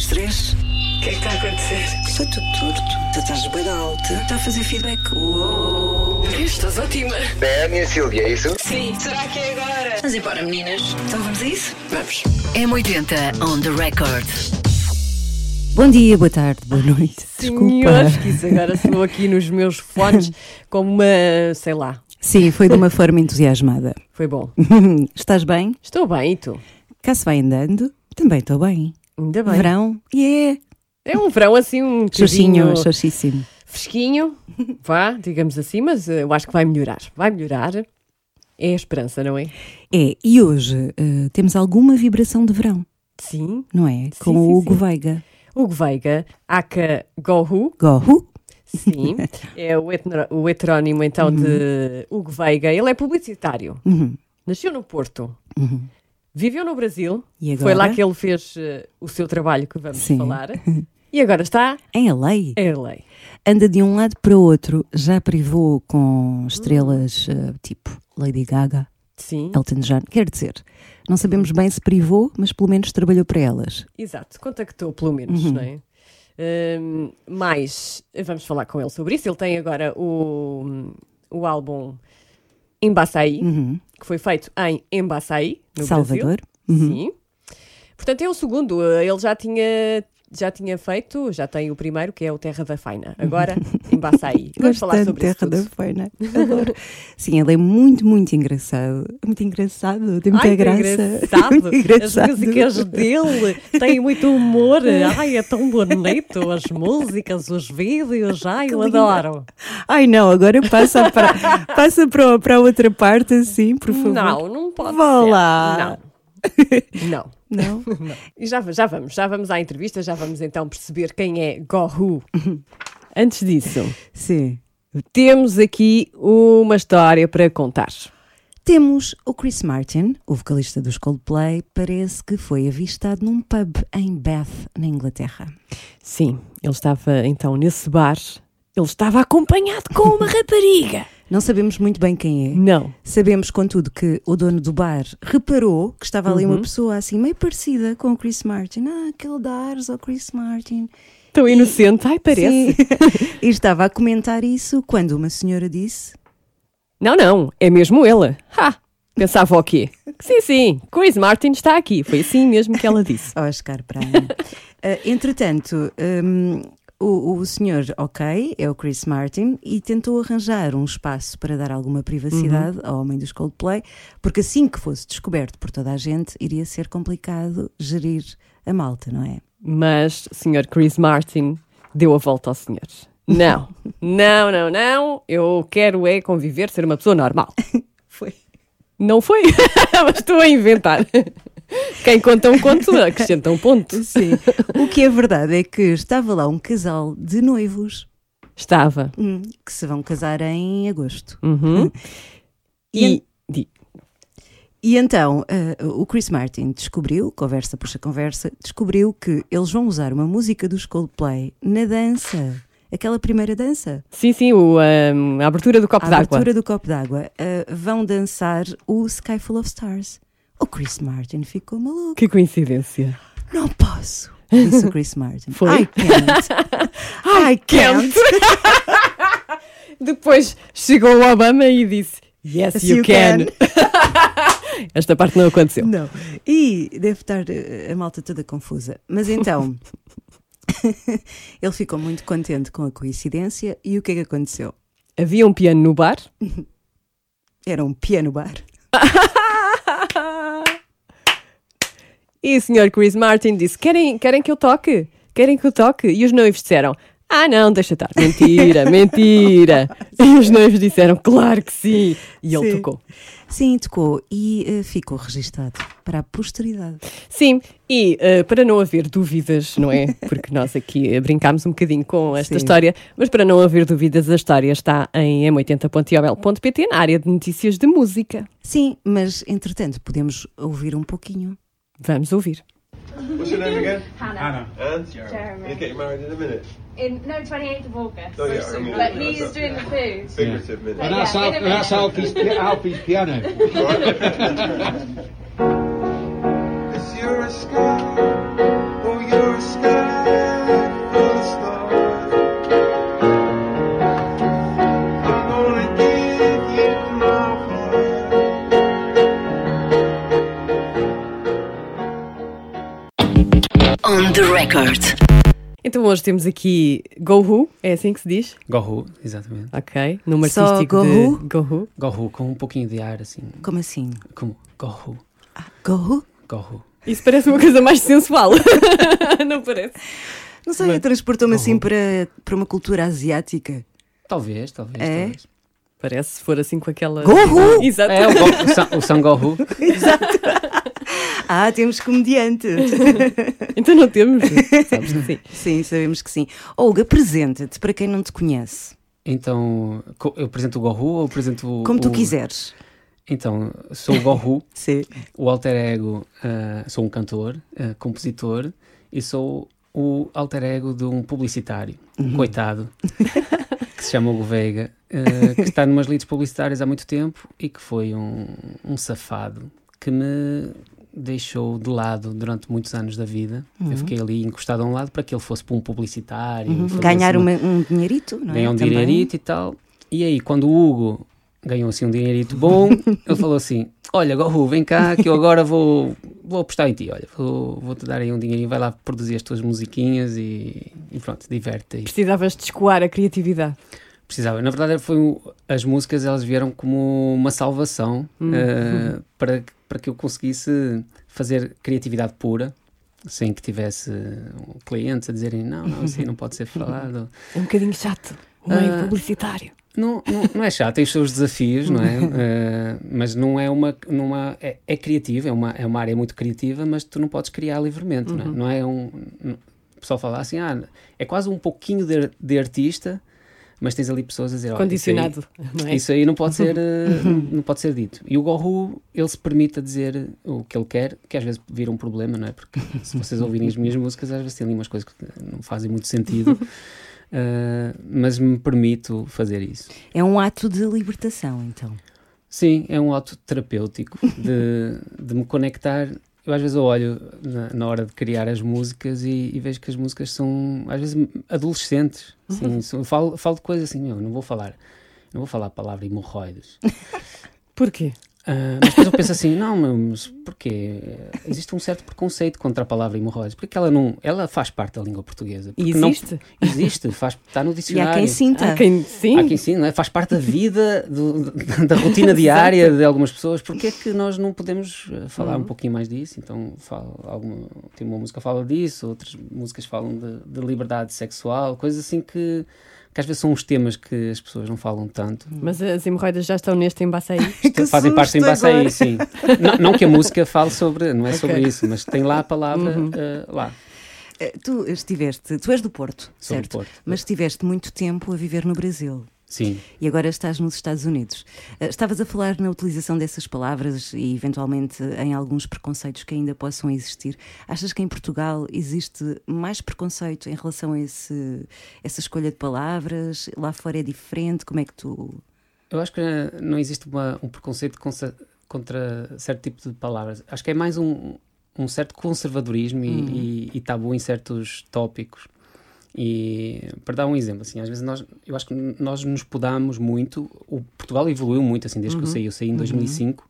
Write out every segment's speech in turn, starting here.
dois, três. O que é que está a acontecer? Está tudo torto. Tu estás bem alta. Está a fazer feedback. Uou. Estás ótima. É a minha Silvia, é isso? Sim. Será que é agora? Vamos embora, meninas. Então vamos a isso? Vamos. M80 on the record. Bom dia, boa tarde, boa noite. Senhores, que isso agora estou aqui nos meus fones como uma, sei lá, Sim, foi de uma forma entusiasmada. foi bom. Estás bem? Estou bem, e tu? Cá se vai andando? Também estou bem. Ainda bem. Verão? Yeah! É um verão assim um Xoxinho, xoxíssimo. fresquinho, vá, digamos assim, mas eh, eu acho que vai melhorar. Vai melhorar. É a esperança, não é? É, e hoje eh, temos alguma vibração de verão, Sim. não é? Com Sim, o sim, Hugo sim. Veiga. Hugo Veiga, aka Gohu, Gorro? sim, é o, etno- o heterónimo então de Hugo Veiga. Ele é publicitário. Uhum. Nasceu no Porto. Uhum. Viveu no Brasil. E Foi lá que ele fez eh, o seu trabalho que vamos Sim. falar. E agora está Em LA. em LA. Anda de um lado para o outro, já privou com estrelas eh, tipo Lady Gaga, Sim, Elton John. Quer dizer, não sabemos bem se privou, mas pelo menos trabalhou para elas. exato. Contactou pelo menos, Uhum. não é? Hum, mas vamos falar com ele sobre isso. Ele tem agora o, o álbum Embaçaí, Uhum. que foi feito em Embaçaí, no Salvador. Brasil. Uhum. Sim. Portanto, é o segundo. Ele já tinha, já tinha feito, já tem o primeiro, que é o Terra da Faina. Agora, Embaçaí. Vamos Gosto falar sobre Terra da Feina. Adoro. Sim, ele é muito, muito engraçado. Muito engraçado, tem muita Ai, graça. engraçado. Muito engraçado. As músicas dele têm muito humor. Ai, é tão bonito. As músicas, os vídeos. Ai, eu adoro. Ai não, agora passa para, passa para, para outra parte assim, por favor. Não, não pode Vá ser. lá. Não. Não. Não? E já, já vamos, já vamos à entrevista, já vamos então perceber quem é Gohu. Antes disso, Sim. temos aqui uma história para contar. Temos o Chris Martin, o vocalista dos Coldplay, parece que foi avistado num pub em Bath, na Inglaterra. Sim, ele estava então nesse bar. Ele estava acompanhado com uma rapariga. Não sabemos muito bem quem é. Não. Sabemos, contudo, que o dono do bar reparou que estava ali uma pessoa assim meio parecida com o Chris Martin. Ah, aquele Dars ao Chris Martin. Tão inocente. Ai, parece. E estava a comentar isso quando uma senhora disse: Não, não, é mesmo ele. Ha! Pensava o quê? Sim, sim, Chris Martin está aqui. Foi assim mesmo que ela disse. Oscar mim. Ah, entretanto, hum, o, o senhor, ok, é o Chris Martin, e tentou arranjar um espaço para dar alguma privacidade Uhum. ao homem dos Coldplay, porque assim que fosse descoberto por toda a gente, iria ser complicado gerir a malta, não é? Mas o senhor Chris Martin deu a volta ao senhor. Não, não, não, não. Eu quero é conviver, ser uma pessoa normal. Foi. Não foi? Mas estou a inventar. Quem conta um conto acrescenta um ponto. Sim. o que é verdade é que estava lá um casal de noivos Estava. hum, que se vão casar em agosto. Uhum. E. di- E então eh, o Chris Martin descobriu, conversa puxa conversa, descobriu que eles vão usar uma música dos Coldplay na dança. Aquela primeira dança, Sim, sim, o, ahm, a abertura do copo a d'água. abertura do copo d'água, eh, vão dançar o Sky Full of Stars. O Chris Martin ficou maluco. Que coincidência. Não posso, disse o Chris Martin. Foi? I can't. I can't. Depois chegou o Obama e disse: Yes, Yes, you, you can. Esta parte não aconteceu. Não. E deve estar eh, a malta toda confusa. Mas então, ele ficou muito contente com a coincidência e o que é que aconteceu? Havia um piano no bar. Era um piano bar. E o Sr. Chris Martin disse: querem, querem que eu toque? Querem que eu toque? E os noivos disseram: Ah, não, deixa estar. Mentira, mentira. E os noivos disseram: Claro que sim. E ele Sim. tocou. Sim, tocou e eh, ficou registado para a posteridade. Sim, e eh, para não haver dúvidas, não é? Porque nós aqui eh, brincámos um bocadinho com esta Sim. história, mas para não haver dúvidas, a história está em m80.iobel.pt na área de notícias de música. Sim, mas entretanto podemos ouvir um pouquinho. Vamos ouvir. What's your name again? Hannah. Anne? Jeremy. You're getting married in a minute. In no, 28th of August. Oh, yeah, I mean, but he's up doing the food. Figurative minute. And That's, Yeah, Alf, in a that's. Alfie's, Alfie's piano. Então hoje temos aqui Go Who, é assim que se diz? Gohu, exatamente. Ok. Número Só artístico Go de Who? Go Who. Gohu, com um pouquinho de ar, assim. Como assim? Como? Gohu. Go? Gohu. Isso parece uma coisa mais sensual. Não parece? Não sei, transportou-me assim para, para uma cultura asiática. Talvez, talvez, É? talvez. Parece se for assim com aquela. Go Who? Exato. É, o, Go, o, San, o San Gohu. Ah, temos comediante. Então não temos. Sabes que sim. sim, sabemos que sim. Olga, apresenta-te para quem não te conhece. Então, eu apresento o Gohu ou apresento o. Como tu o- quiseres. Então, sou o Gohu, o alter ego, ah, sou um cantor, ah, compositor e sou o alter ego de um publicitário, um coitado, que se chama Hugo Veiga, ah, que está numas leads publicitárias há muito tempo e que foi um, um safado que me deixou de lado durante muitos anos da vida. Eu fiquei ali encostado a um lado para que ele fosse para um publicitário. fazer Ganhar uma- um dinheirito, não é? ganhar um Também. dinheirito e tal. E aí, quando o Hugo ganhou assim um dinheirito bom, ele falou assim: Olha, Gohu, vem cá que eu agora vou, vou apostar em ti. Olha, vou- vou-te dar aí um dinheirinho, vai lá produzir as tuas musiquinhas e, e pronto, diverte aí. Precisavas de escoar a criatividade. Precisava. Na verdade, foi as músicas elas vieram como uma salvação eh, para, para que eu conseguisse fazer criatividade pura. Sem que tivesse clientes a dizerem não, não, aí não pode ser falado. É um bocadinho chato. O meio Ah. publicitário. Não, não, não é chato, tem os seus desafios, não é? Eh, mas não é uma. Numa, é, é criativa, é uma, é uma área muito criativa, mas tu não podes criar livremente, não é? Não é um. não- o pessoal fala assim, ah, é quase um pouquinho de, de artista, mas tens ali pessoas a dizer. "Olha, isso aí- Condicionado. Não é? Isso aí não pode ser, eh, não pode ser dito. E o Gohu, ele se permite a dizer o que ele quer, que às vezes vira um problema, não é? Porque se vocês ouvirem as minhas músicas, às vezes tem ali umas coisas que não fazem muito sentido. Eh, mas me permito fazer isso. É um ato de libertação, então. Sim, é um ato terapêutico de, de me conectar. Eu às vezes eu olho na, na hora de criar as músicas e, e vejo que as músicas são às vezes adolescentes. Assim, são- falo, falo de coisas assim, meu, não vou falar, não vou falar a palavra hemorroides. Porquê? Ah, mas depois eu penso assim, não, mas porquê? Existe um certo preconceito contra a palavra hemorroides. Porque ela não, ela faz parte da língua portuguesa. E Porque não- existe? existe, faz, está no E dicionário. há quem sinta. Há quem sim. Há quem sim, é? Faz parte da vida, do- da rotina diária de algumas pessoas. Porquê é que nós não podemos eh, falar um pouquinho mais disso? Então, falo, alguma, tem uma música que fala disso, outras músicas falam de, de liberdade sexual, coisas assim que, que às vezes são uns temas que as pessoas não falam tanto. Mas as hemorroidas já estão neste embaço aí. Que Fazem parte em susto Baçaí, agora. sim. Não, não que a música fale sobre, não é sobre Ok. isso, mas tem lá a palavra eh, lá. Eh, Tu estiveste, tu és do Porto, Sou do certo? Porto. Mas estiveste muito tempo a viver no Brasil. Sim. E agora estás nos Estados Unidos. Eh, Estavas a falar na utilização dessas palavras e, eventualmente, em alguns preconceitos que ainda possam existir. Achas que em Portugal existe mais preconceito em relação a esse, essa escolha de palavras? Lá fora é diferente? Como é que tu. Eu acho que eh, não existe uma- um preconceito contra, certo tipo de palavras. Acho que é mais um, um certo conservadorismo e, e- e tabu em certos tópicos. E para dar um exemplo, assim, às vezes nós, eu acho que nós nos podamos muito. O Portugal evoluiu muito assim desde que eu saí. Eu saí em 2005.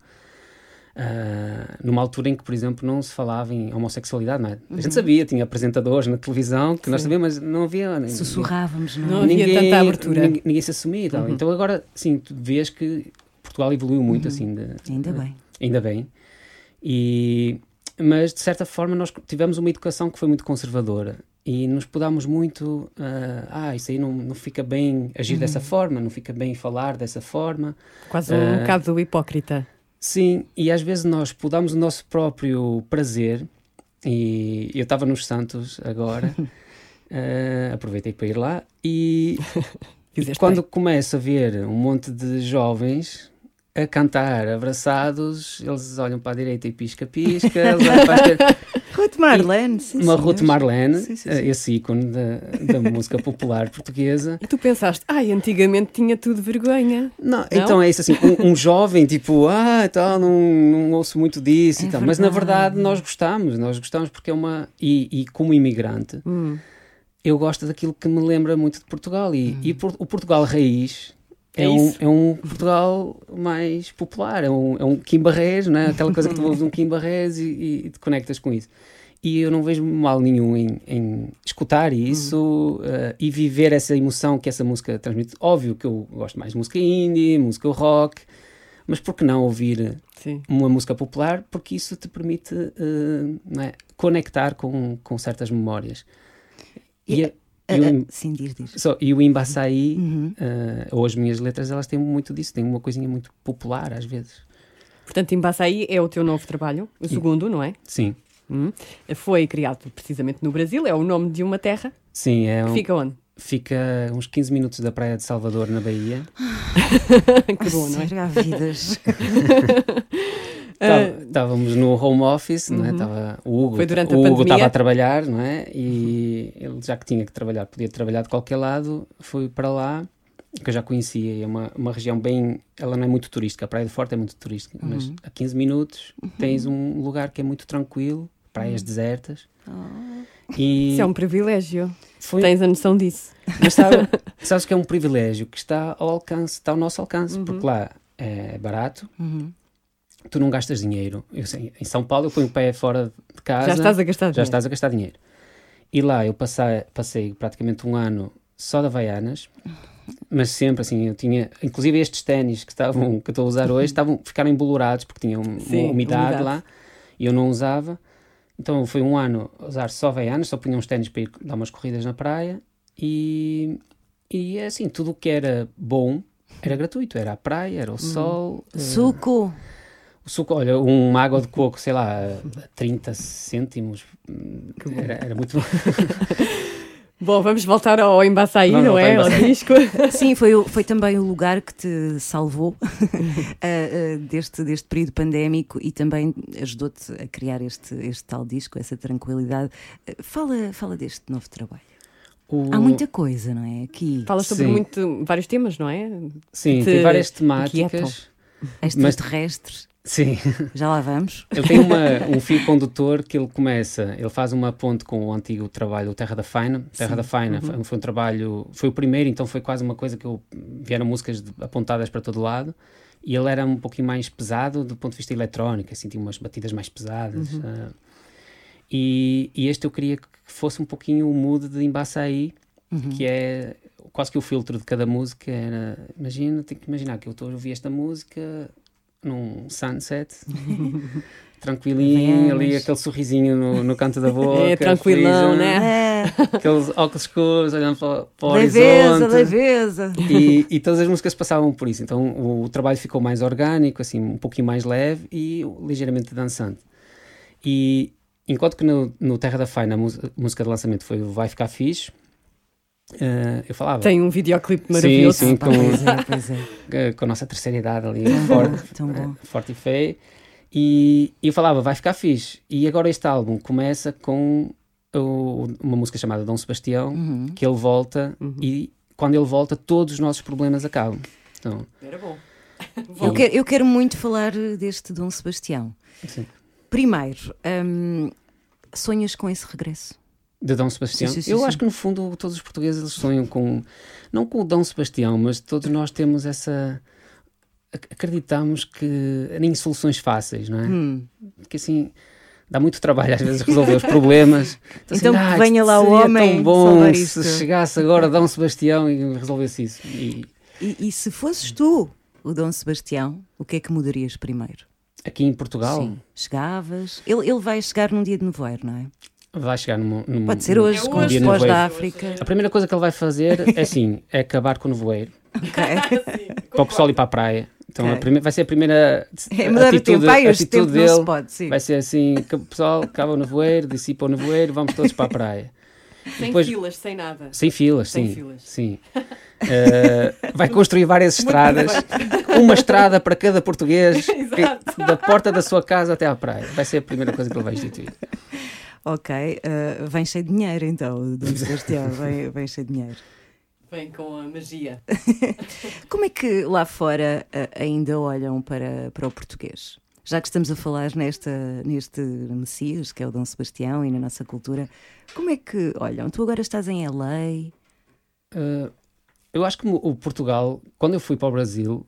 ah, numa altura em que, por exemplo, não se falava em homossexualidade, não é? A gente sabia, tinha apresentadores na televisão que nós sabíamos, mas não havia. Sussurrávamos, não é? Não havia tanta abertura. Ninguém, ninguém se assumia e tal. Então agora, sim, tu vês que Portugal evoluiu muito, assim. de- Ainda bem. Ainda bem. E, mas, de certa forma, nós tivemos uma educação que foi muito conservadora e nos podámos muito. ah, ah, isso aí não, não fica bem agir dessa forma, não fica bem falar dessa forma. Quase um Ah. bocado do hipócrita. Sim, e às vezes nós podámos o nosso próprio prazer. E eu estava nos Santos agora, ah, aproveitei para ir lá e e quando bem. começo a ver um monte de jovens a cantar abraçados, eles olham para a direita e pisca-pisca, eles olham para a esquerda. Marlene, sim, uma. Ruth Marlene, Sim, sim, eh, sim. esse ícone da, da música popular portuguesa. E tu pensaste, ai, antigamente tinha tudo vergonha. Não, então é isso assim, um, um jovem tipo, ah, tal, não, não ouço muito disso É e tal. Mas na verdade. nós gostamos, nós gostamos porque é uma. E, e como imigrante, Hum. eu gosto daquilo que me lembra muito de Portugal. E, e por- o Portugal raiz é, É um, é um Portugal mais popular, é um, é um Kim Barreiros, não é? aquela coisa que tu ouves um Kim Barreiros e, e- e te conectas com isso. E eu não vejo mal nenhum em, em escutar isso eh, e viver essa emoção que essa música transmite. Óbvio que eu gosto mais de música indie, música rock, mas por que não ouvir Sim. uma música popular? Porque isso te permite não é? conectar com, com certas memórias. E, a- e o Im- sim, diz, diz. só, e o Embaçaí, Uhum. eh, ou as minhas letras, elas têm muito disso, têm uma coisinha muito popular às vezes. Portanto, Embaçaí é o teu novo trabalho, o segundo, não é? Sim, Hum. Foi criado precisamente no Brasil, é o nome de uma terra. sim, é um, Fica onde? fica uns 15 minutos da praia de Salvador, na Bahia. que bom, não é? Ser há vidas. Tá- Estávamos no home office, não é? Tava, o Hugo Foi durante a o Hugo estava a trabalhar, não é? E ele já que tinha que trabalhar, podia trabalhar de qualquer lado, fui para lá, que eu já conhecia, e é uma, uma região bem, ela não é muito turística, a Praia do Forte é muito turística, mas a 15 minutos tens um lugar que é muito tranquilo, praias desertas. E Isso é um privilégio. foi, Tens a noção disso. mas sabe, sabes que é um privilégio que está ao alcance, está ao nosso alcance, Uhum. porque lá é barato, tu não gastas dinheiro. Eu em São Paulo eu ponho o pé fora de casa, Já estás a gastar já dinheiro. estás a gastar dinheiro. E lá eu passei, passei praticamente um ano só de Havaianas, mas sempre assim, eu tinha, inclusive estes ténis que estavam, que eu estou a usar hoje, estavam, ficaram embolorados porque tinham Sim, uma umidade, umidade. lá e eu não usava. Então foi um ano a usar só Havaianas, só punha uns ténis para ir dar umas corridas na praia e, e é assim, tudo o que era bom era gratuito, era a praia, era o sol, eh, Suco. o suco, olha, uma água de coco, sei lá, a 30 cêntimos, hum, era, era muito bom. Bom, vamos voltar ao Embaçaí, Vamos não voltar é? ao disco. Sim, foi, foi também o lugar que te salvou ah, ah, deste, deste período pandémico e também ajudou-te a criar este, este tal disco, essa tranquilidade. Ah, Fala, fala deste novo trabalho. O- Há muita coisa, não é? Aqui, Falas sobre muito, vários temas, não é? Sim, te tem várias inquietam. temáticas. extraterrestres. Sim, Já lá vamos. ele tem uma, um fio condutor que ele começa, ele faz uma ponte com o antigo trabalho, o Terra da Faina. Terra da Faina foi, foi um trabalho, foi o primeiro, então foi quase uma coisa que eu, vieram músicas apontadas para todo lado. E ele era um pouquinho mais pesado do ponto de vista eletrónico, assim, tinha umas batidas mais pesadas. ah. e, e este eu queria que fosse um pouquinho o mood de Embaçaí, que é quase que o filtro de cada música era, imagina, tenho que imaginar que eu estou a ouvir esta música num sunset, tranquilinho, ali aquele sorrisinho no, no canto da boca, É, tranquilão, felizão, né? É, Aqueles óculos escuros olhando para, para o leveza, horizonte. leveza. E, e todas as músicas passavam por isso. Então o, o trabalho ficou mais orgânico, assim, um pouquinho mais leve e ligeiramente dançante. E enquanto que no, no Terra da Faina a mus- a música de lançamento foi Vai Ficar Fixe, eh, eu falava Tem um videoclipe maravilhoso. sim, Pá, com- pois é, pois é. eh, com a nossa terceira idade ali, forte, tão bom. eh, forte e feio. E, eu falava, vai ficar fixe. E agora este álbum começa com o- uma música chamada Dom Sebastião, Uhum. que ele volta e quando ele volta todos os nossos problemas acabam. Então, Era bom. Eu quero, eu quero muito falar deste Dom Sebastião. Sim. Primeiro, hum, sonhas com esse regresso? De Dom Sebastião. Sim, sim, eu sim. acho que no fundo todos os portugueses sonham com, não com o Dom Sebastião, mas todos nós temos essa. ac- Acreditamos que em soluções fáceis, não é? Hum. Porque assim dá muito trabalho às vezes resolver os problemas. Então "Ah, que venha isto lá o homem tão bom se isto." chegasse agora Dom Sebastião e resolvesse isso. E E, e se fosses tu o Dom Sebastião, o que é que mudarias primeiro? aqui em Portugal Sim. Chegavas. Ele, ele vai chegar num dia de nevoeiro, não é? Vai chegar num, num Pode ser hoje, com hoje. os dia pós da África. A primeira coisa que ele vai fazer é assim, é acabar com o nevoeiro. Ok. para o pessoal ir para a praia. Então Ok. a primeira- vai ser a primeira É atitude, tempo. Ai, atitude tempo se dele. pode, sim. Vai ser assim, que o pessoal acaba o nevoeiro, dissipa o nevoeiro, vamos todos para a praia. Sem Depois- filas, sem nada. Sem filas, Sem sim. filas. sim. Eh, vai construir várias estradas, uma estrada para cada português, que- da porta da sua casa até à praia. Vai ser a primeira coisa que ele vai instituir. Ok, uh, vem cheio de dinheiro então, Dom Sebastião, vem, vem cheio de dinheiro. Vem com a magia. Como é que lá fora uh, ainda olham para, para o português? Já que estamos a falar nesta, neste Messias, que é o Dom Sebastião, e na nossa cultura, como é que olham? Tu agora estás em LA. Uh, eu acho que o Portugal, quando eu fui para o Brasil,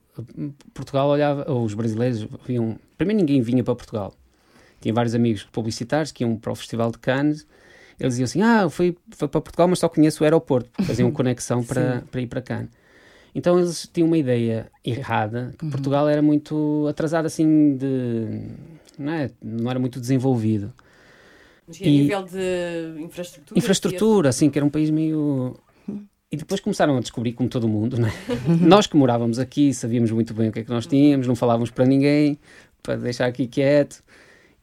Portugal olhava, ou os brasileiros vinham. Primeiro, ninguém vinha para Portugal. Tinha vários amigos publicitários que iam para o Festival de Cannes. Eles diziam assim: Ah, fui, fui para Portugal, mas só conheço o aeroporto. Faziam conexão para, para ir para Cannes. Então eles tinham uma ideia errada que uhum. Portugal era muito atrasado assim de. Não, é? não era muito desenvolvido. Mas e a nível de infraestrutura? Infraestrutura, assim, que era um país meio e depois começaram a descobrir, como todo mundo, né? nós que morávamos aqui sabíamos muito bem o que é que nós tínhamos, não falávamos para ninguém, para deixar aqui quieto.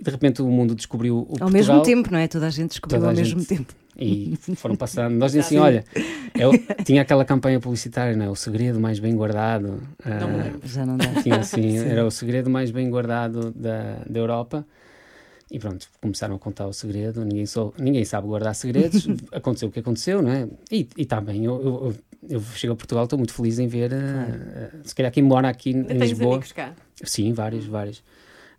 E de repente o mundo descobriu o Ao Portugal. mesmo tempo, não é? Toda a gente descobriu ao mesmo gente. tempo. E foram passando. Nós dizíamos assim: olha, eu, tinha aquela campanha publicitária, não é? O segredo mais bem guardado. Não uh, Já não dá. Tinha assim, era o segredo mais bem guardado da, da Europa. E pronto, começaram a contar o segredo, ninguém, sou, ninguém sabe guardar segredos, aconteceu o que aconteceu, não é? E está bem, eu, eu, eu, chego a Portugal, estou muito feliz em ver, claro. uh, se calhar quem mora aqui em Lisboa... amigos cá? Sim, vários, vários.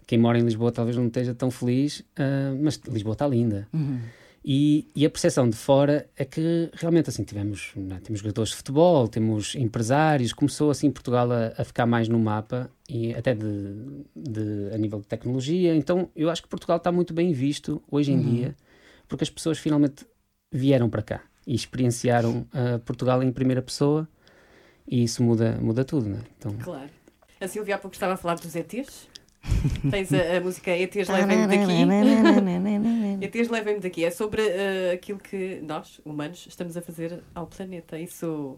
Quem mora em Lisboa talvez não esteja tão feliz, uh, mas Lisboa está linda. Uhum. E, e, a percepção de fora é que realmente assim tivemos é? temos jogadores de futebol, temos empresários, começou assim Portugal a, a ficar mais no mapa e até de, de, a nível de tecnologia. Então eu acho que Portugal está muito bem visto hoje em uhum. dia porque as pessoas finalmente vieram para cá e experienciaram uh, Portugal em primeira pessoa e isso muda muda tudo, né? Então... Claro. A Silvia há pouco estava a falar dos ETs. Tens a, a música ETs Levem-me daqui. ETs Levem-me daqui. É sobre uh, aquilo que nós, humanos, estamos a fazer ao planeta. Isso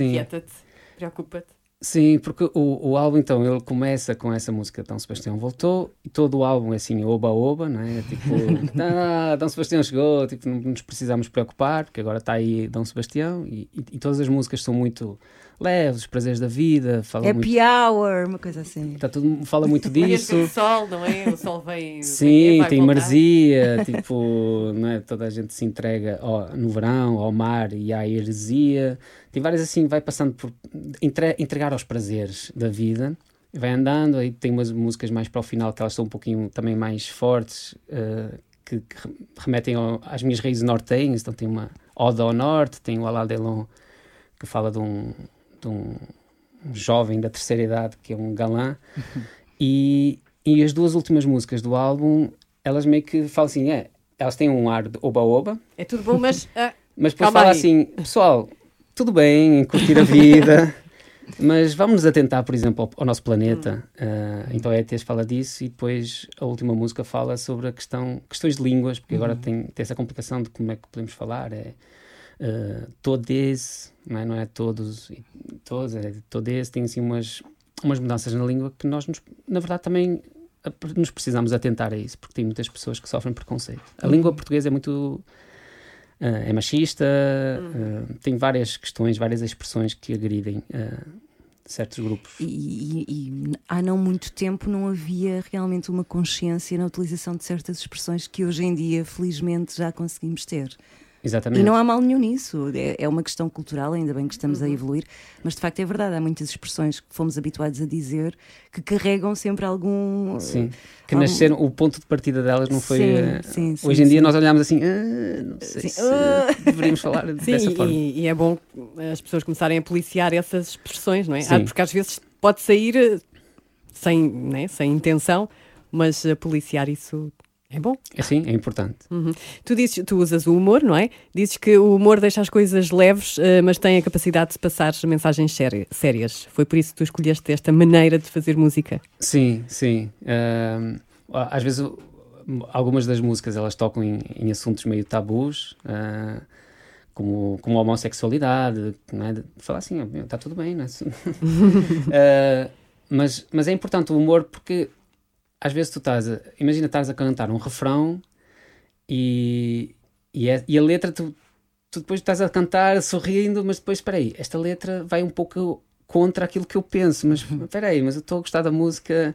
inquieta-te, preocupa-te? Sim, porque o, o álbum, então, ele começa com essa música Dom Sebastião voltou, e todo o álbum é assim, oba-oba, não é? Tipo, ah, Dom Sebastião chegou, tipo, não nos precisamos preocupar, porque agora está aí Dom Sebastião, e, e, e todas as músicas são muito leve, os prazeres da vida. Fala Happy muito... hour, uma coisa assim. Tá tudo, fala muito disso. o sol, não é? O sol vem. Sim, vem, tem maresia, tipo, não é? toda a gente se entrega ao, no verão ao mar e à heresia. Tem várias assim, vai passando por entre, entregar aos prazeres da vida. Vai andando, aí tem umas músicas mais para o final que elas são um pouquinho também mais fortes, uh, que, que, remetem ao, às minhas raízes nortenhas. Então tem uma Oda ao Norte, tem o Alá Delon, que fala de um, de um, jovem da terceira idade que é um galã. e, e as duas últimas músicas do álbum, elas meio que falam assim: é, elas têm um ar de oba-oba. É tudo bom, mas. Uh, mas depois fala aí. assim: pessoal, tudo bem, curtir a vida. Mas vamos nos atentar, por exemplo, ao, ao nosso planeta. Hum. Uh, então a ETS fala disso e depois a última música fala sobre a questão, questões de línguas, porque agora hum. tem, tem essa complicação de como é que podemos falar. É, uh, todes, não é, não é todos, todos, é todes, tem assim umas, umas mudanças na língua que nós, nos, na verdade, também nos precisamos atentar a isso, porque tem muitas pessoas que sofrem preconceito. A língua portuguesa é muito. Uh, é machista, uh, tem várias questões, várias expressões que agridem certos grupos. E, e, e, há não muito tempo não havia realmente uma consciência na utilização de certas expressões que hoje em dia, felizmente, já conseguimos ter. Exatamente. E não há mal nenhum nisso. É, é uma questão cultural, ainda bem que estamos uhum. a evoluir, mas de facto é verdade. Há muitas expressões que fomos habituados a dizer que carregam sempre algum. Sim. Que algum... nasceram, o ponto de partida delas não foi. Sim, uh, sim, sim, hoje em dia nós olhamos assim, ah, não sei se uh... deveríamos falar sim, dessa forma. E, e, é bom as pessoas começarem a policiar essas expressões, não é? Ah, porque às vezes pode sair eh, sem, né, sem intenção, mas policiar isso é bom. É sim, é importante. Uhum. Tu, dizes, tu usas o humor, não é? Dizes que o humor deixa as coisas leves, uh, mas tem a capacidade de passar mensagens sérias. Foi por isso que tu escolheste esta maneira de fazer música? Sim, sim. Uh, às vezes algumas das músicas elas tocam em, em assuntos meio tabus, uh, como, como a homossexualidade, não é? falar assim, está tudo bem, não é? uh, mas, mas é importante o humor porque às vezes tu estás a, imagina estás a cantar um refrão e, e, é, e a letra tu, tu, depois estás a cantar sorrindo, mas depois espera aí, esta letra vai um pouco contra aquilo que eu penso, mas uhum. espera aí, mas eu estou a gostar da música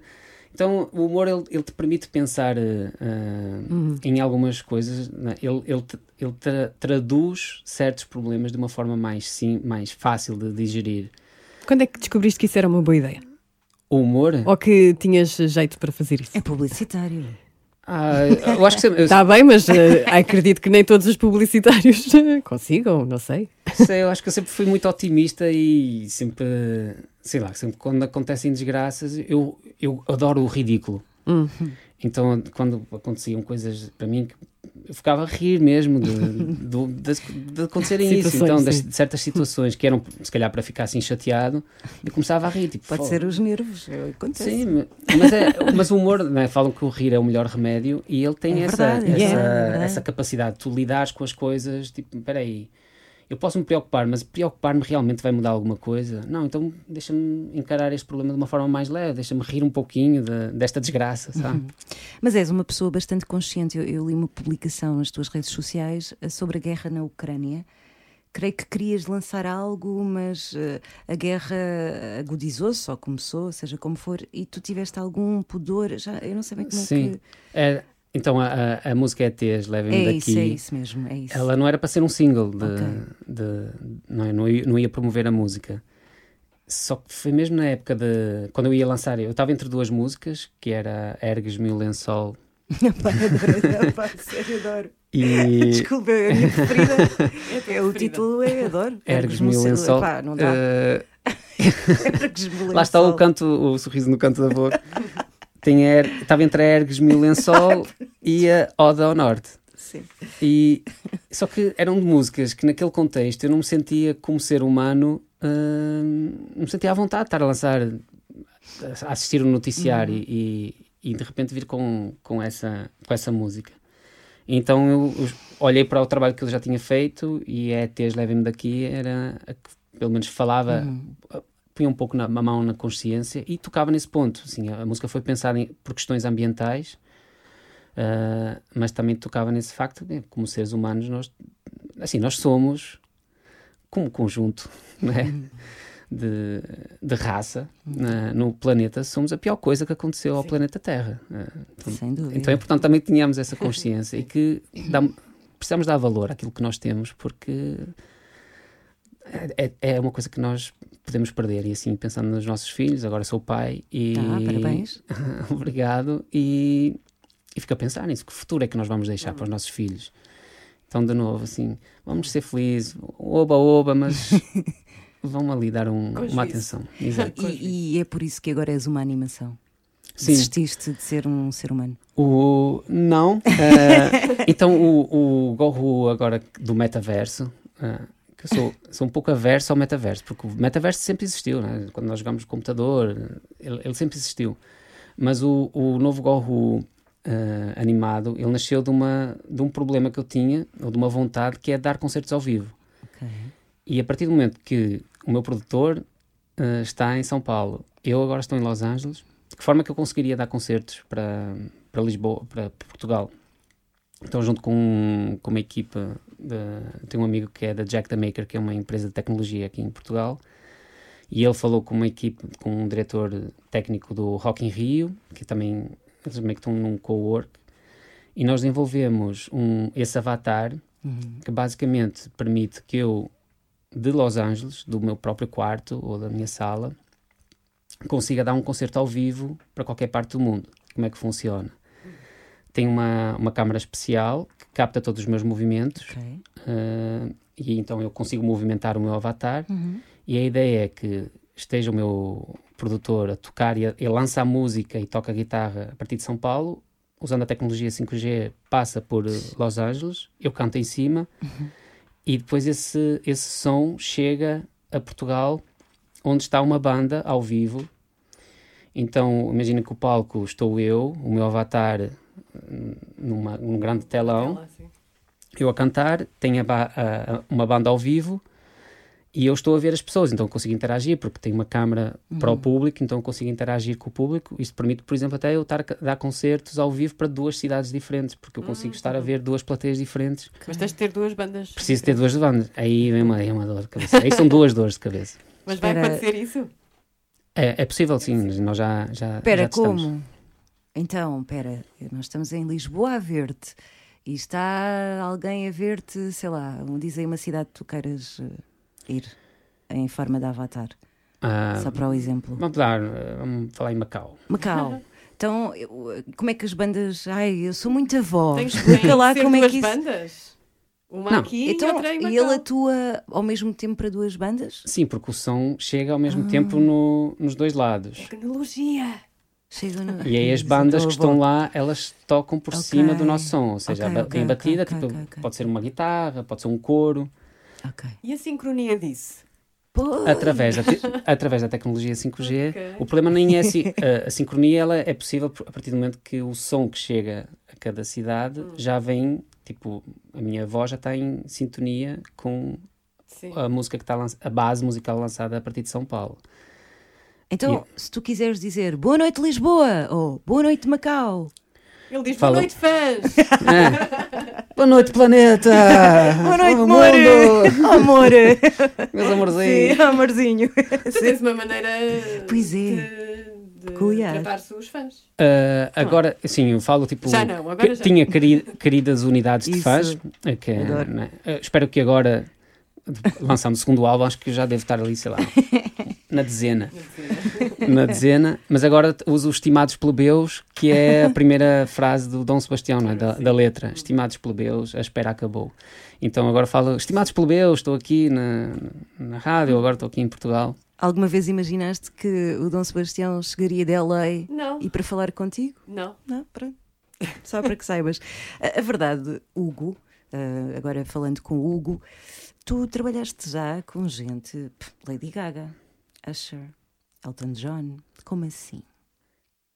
Então, o humor ele, ele te permite pensar eh, Uhum. em algumas coisas, né? ele, ele, ele tra- traduz certos problemas de uma forma mais, sim, mais fácil de digerir. Quando é que descobriste que isso era uma boa ideia? O humor, Ou que tinhas jeito para fazer isso? É publicitário. ah, eu acho que sempre, eu Está bem, mas eh, acredito que nem todos os publicitários eh, consigam, não sei. sei, eu acho que eu sempre fui muito otimista e sempre, sei lá, sempre quando acontecem desgraças, eu, eu adoro o ridículo. Hum. Então, quando aconteciam coisas para mim, eu ficava a rir mesmo de, do- de, de acontecerem isso. Então, das, de certas situações que eram, se calhar, para ficar assim chateado, eu começava a rir. Tipo, Pode ser os nervos. é, Acontece. Sim, ma- mas, é, mas o humor, não é? falam que o rir é o melhor remédio e ele tem É essa, verdade, essa, é essa capacidade de tu lidares com as coisas, tipo, espera aí, eu posso me preocupar, mas preocupar-me realmente vai mudar alguma coisa? Não, então deixa-me encarar este problema de uma forma mais leve, deixa-me rir um pouquinho de- desta desgraça, sabe? Mas és uma pessoa bastante consciente. Eu, eu li uma publicação nas tuas redes sociais eh, sobre a guerra na Ucrânia. Creio que querias lançar algo, mas eh, a guerra agudizou-se ou começou, seja como for, e tu tiveste algum pudor. Já, eu não sei bem como Sim. é que. É, então a, a, a música é Tês, levem-me É daqui. isso, é isso mesmo. É isso. Ela não era para ser um single, de, Ok. de- não, é? não, ia, não ia promover a música. Só que foi mesmo na época de. Quando eu ia lançar, eu estava entre duas músicas, que era Ergues-me o lençol Pá, adoro, pá, sério, adoro. e Desculpa, é a minha preferida. É, o título é adoro. O Ergues-me lençol. Pá, não dá. Eh, lá está o canto, o sorriso no canto da boca. Er, estava entre a Ergues-me o lençol e a Oda ao Norte. Sim. E, só que eram de músicas que naquele contexto eu não me sentia como ser humano, hum, não me sentia à vontade de estar a lançar, a assistir um noticiário e, e de repente vir com, com, essa, com essa música. Então eu, eu olhei para o trabalho que eu já tinha feito e a ETs Levem-me Daqui era a que pelo menos falava, punha um pouco na, a mão na consciência e tocava nesse ponto. Assim, a música foi pensada em- por questões ambientais, ah, mas também tocava nesse facto de, como seres humanos, nós, assim, nós somos, como conjunto não é? de, de raça na- no planeta, somos a pior coisa que aconteceu ao planeta Terra. Ah, então, Sem dúvida. então é importante também que tenhamos essa consciência e que dá- precisamos dar valor àquilo que nós temos, porque é, é uma coisa que nós podemos perder. E assim, pensando nos nossos filhos, agora sou pai e. Ah, parabéns. Obrigado. E, e fico a pensar nisso: que futuro é que nós vamos deixar para os nossos filhos? Então, de novo, assim, vamos ser felizes, oba-oba, mas vão ali dar um- uma atenção. Exato. E, e é por isso que agora és uma animação. Sim. Desististe de ser um ser humano. O, não. eh, então, o, o Gohu agora do metaverso, eh, que sou, sou um pouco averso ao metaverso, porque o metaverso sempre existiu, né? quando nós jogamos no computador, ele, ele sempre existiu. Mas o, o novo Gohu eh, animado, ele nasceu de, uma, de um problema que eu tinha, ou de uma vontade, que é dar concertos ao vivo. Ok. E a partir do momento que o meu produtor eh, está em São Paulo, eu agora estou em Los Angeles, de que forma que eu conseguiria dar concertos para, para Lisboa, para Portugal? Então, junto com, com uma equipa, de, tenho um amigo que é da Jack the Maker, que é uma empresa de tecnologia aqui em Portugal, e ele falou com uma equipe, com um diretor técnico do Rock in Rio, que também, meio que estão num co-work, e nós desenvolvemos um, esse avatar que basicamente permite que eu, de Los Angeles, do meu próprio quarto ou da minha sala, consiga dar um concerto ao vivo para qualquer parte do mundo. Como é que funciona? Tem uma, uma câmara especial que capta todos os meus movimentos Ok. eh, e então eu consigo movimentar o meu avatar. E a ideia é que esteja o meu produtor a tocar e a- ele lança a música e toca a guitarra a partir de São Paulo. Usando a tecnologia 5G passa por eh, Los Angeles. Eu canto em cima. E depois esse, esse som chega a Portugal onde está uma banda ao vivo. Então imagina que o palco estou eu o meu avatar numa, num grande telão eu a cantar, tenho a ba- a- a- uma banda ao vivo e eu estou a ver as pessoas, então eu consigo interagir porque tenho uma câmara para o público, então eu consigo interagir com o público. Isto permite, por exemplo, até eu estar a dar concertos ao vivo para duas cidades diferentes, porque eu consigo estar a ver duas plateias diferentes. Mas tens de ter duas bandas. Preciso ter duas bandas. Aí vem uma, é uma dor de cabeça. Aí são duas dores de cabeça. Mas vai Espera- acontecer isso? É, é possível, sim, nós já. já Espera, já testamos. como? Então, pera, nós estamos em Lisboa a ver-te e está alguém a ver-te, sei lá, um- diz aí uma cidade que tu queiras eh, ir em forma de avatar. Ah, Só para o exemplo. Vamos dar, eh, vamos falar em Macau. Macau. Então, eu- como é que as bandas. Ai, eu sou muito avó. Tens Explica lá como é que isso. bandas? Uma Não. aqui Então, e outra em e ele Macau. atua ao mesmo tempo para duas bandas? Sim, porque o som chega ao mesmo Ah. tempo no- nos dois lados. Tecnologia. Chega no... E aí as bandas que estão lá, elas tocam por Ok. cima do nosso som. Ou seja, Ok, ba- ok, em batida, tipo, pode ser uma guitarra, pode ser um coro. E a sincronia disso? Através da, te- através da tecnologia 5G, Ok. o problema nem é assim. A, a sincronia ela é possível a partir do momento que o som que chega a cada cidade Hum. já vem, tipo, a minha voz já está em sintonia com Sim. a música que está a base musical lançada a partir de São Paulo. Então, se tu quiseres dizer boa noite Lisboa ou boa noite Macau, Ele diz Fala- boa noite, fãs. Ah, Boa noite, planeta! boa noite amor, mundo! amor, Meus amorzinhos! sim, amorzinho. Tu tens uma maneira Pois é. de, de tratar-se os fãs. Ah, agora, assim, eu falo tipo. Já não, agora que já. Tinha queri- queridas unidades de Isso. fãs. eh, Que, é, né, eh, espero que agora, lançando o segundo álbum, acho que já deve estar ali, sei lá, na dezena. Na dezena. Mas agora uso os estimados plebeus, que é a primeira frase do Dom Sebastião, não é? da, da letra. Estimados plebeus, a espera acabou. Então agora falo, estimados plebeus, estou aqui na, na rádio, agora estou aqui em Portugal. Alguma vez imaginaste que o Dom Sebastião chegaria de LA Não, e para falar contigo? não. Não, pronto. Só para que saibas. A, a verdade, Hugo, ah, agora falando com o Hugo, tu trabalhaste já com gente, Lady Gaga, Usher, Elton John, como assim?